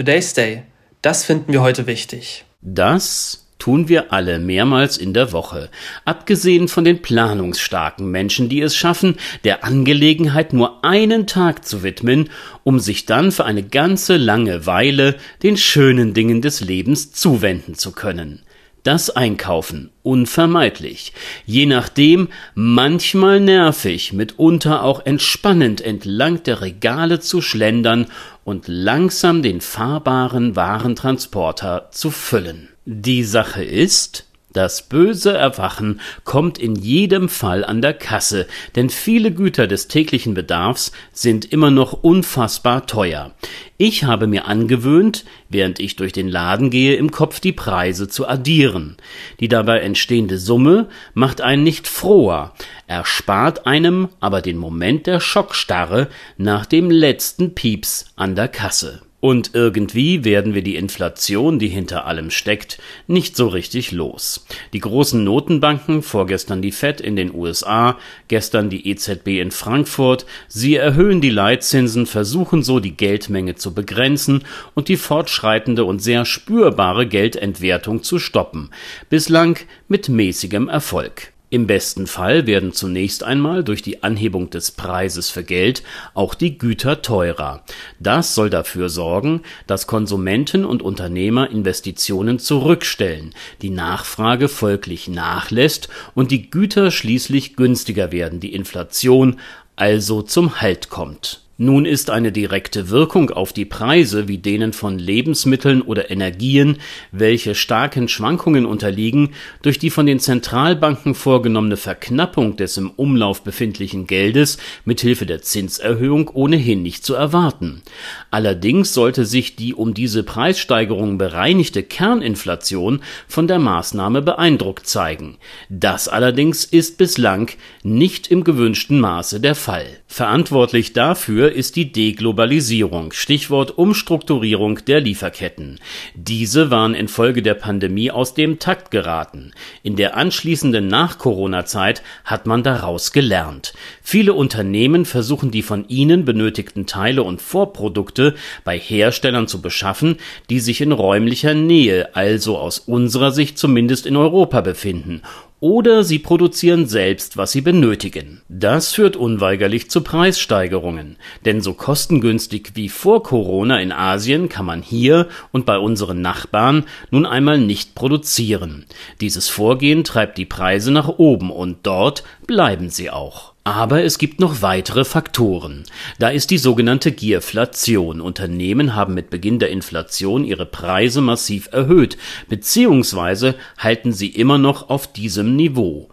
Today's Day. Das finden wir heute wichtig. Das tun wir alle mehrmals in der Woche, abgesehen von den planungsstarken Menschen, die es schaffen, der Angelegenheit nur einen Tag zu widmen, um sich dann für eine ganze lange Weile den schönen Dingen des Lebens zuwenden zu können. Das Einkaufen unvermeidlich, je nachdem manchmal nervig, mitunter auch entspannend entlang der Regale zu schlendern und langsam den fahrbaren Warentransporter zu füllen. Die Sache ist, das böse Erwachen kommt in jedem Fall an der Kasse, denn viele Güter des täglichen Bedarfs sind immer noch unfassbar teuer. Ich habe mir angewöhnt, während ich durch den Laden gehe, im Kopf die Preise zu addieren. Die dabei entstehende Summe macht einen nicht froher, erspart einem aber den Moment der Schockstarre nach dem letzten Pieps an der Kasse. Und irgendwie werden wir die Inflation, die hinter allem steckt, nicht so richtig los. Die großen Notenbanken, vorgestern die Fed in den USA, gestern die EZB in Frankfurt, sie erhöhen die Leitzinsen, versuchen so die Geldmenge zu begrenzen und die fortschreitende und sehr spürbare Geldentwertung zu stoppen. Bislang mit mäßigem Erfolg. Im besten Fall werden zunächst einmal durch die Anhebung des Preises für Geld auch die Güter teurer. Das soll dafür sorgen, dass Konsumenten und Unternehmer Investitionen zurückstellen, die Nachfrage folglich nachlässt und die Güter schließlich günstiger werden, die Inflation also zum Halt kommt. Nun ist eine direkte Wirkung auf die Preise wie denen von Lebensmitteln oder Energien, welche starken Schwankungen unterliegen, durch die von den Zentralbanken vorgenommene Verknappung des im Umlauf befindlichen Geldes mithilfe der Zinserhöhung ohnehin nicht zu erwarten. Allerdings sollte sich die um diese Preissteigerung bereinigte Kerninflation von der Maßnahme beeindruckt zeigen. Das allerdings ist bislang nicht im gewünschten Maße der Fall. Verantwortlich dafür ist die Deglobalisierung, Stichwort Umstrukturierung der Lieferketten. Diese waren infolge der Pandemie aus dem Takt geraten. In der anschließenden Nach-Corona-Zeit hat man daraus gelernt. Viele Unternehmen versuchen die von ihnen benötigten Teile und Vorprodukte bei Herstellern zu beschaffen, die sich in räumlicher Nähe, also aus unserer Sicht zumindest in Europa befinden oder sie produzieren selbst, was sie benötigen. Das führt unweigerlich zu Preissteigerungen, denn so kostengünstig wie vor Corona in Asien kann man hier und bei unseren Nachbarn nun einmal nicht produzieren. Dieses Vorgehen treibt die Preise nach oben und dort bleiben sie auch. Aber es gibt noch weitere Faktoren. Da ist die sogenannte Gierflation. Unternehmen haben mit Beginn der Inflation ihre Preise massiv erhöht, beziehungsweise halten sie immer noch auf diesem Niveau.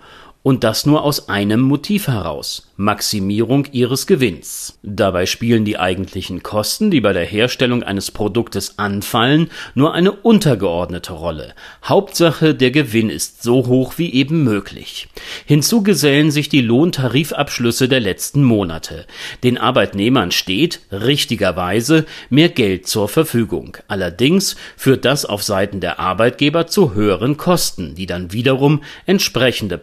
Und das nur aus einem Motiv heraus Maximierung ihres Gewinns. Dabei spielen die eigentlichen Kosten, die bei der Herstellung eines Produktes anfallen, nur eine untergeordnete Rolle. Hauptsache, der Gewinn ist so hoch wie eben möglich. Hinzu gesellen sich die Lohntarifabschlüsse der letzten Monate. Den Arbeitnehmern steht, richtigerweise, mehr Geld zur Verfügung. Allerdings führt das auf Seiten der Arbeitgeber zu höheren Kosten, die dann wiederum entsprechende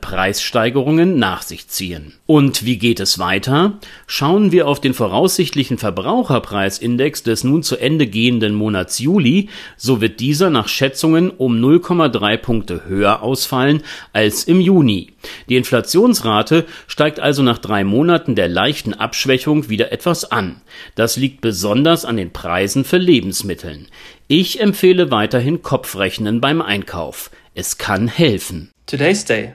Preissteigerungen nach sich ziehen. Und wie geht es weiter? Schauen wir auf den voraussichtlichen Verbraucherpreisindex des nun zu Ende gehenden Monats Juli, so wird dieser nach Schätzungen um 0,3 Punkte höher ausfallen als im Juni. Die Inflationsrate steigt also nach drei Monaten der leichten Abschwächung wieder etwas an. Das liegt besonders an den Preisen für Lebensmitteln. Ich empfehle weiterhin Kopfrechnen beim Einkauf. Es kann helfen. Today's Day,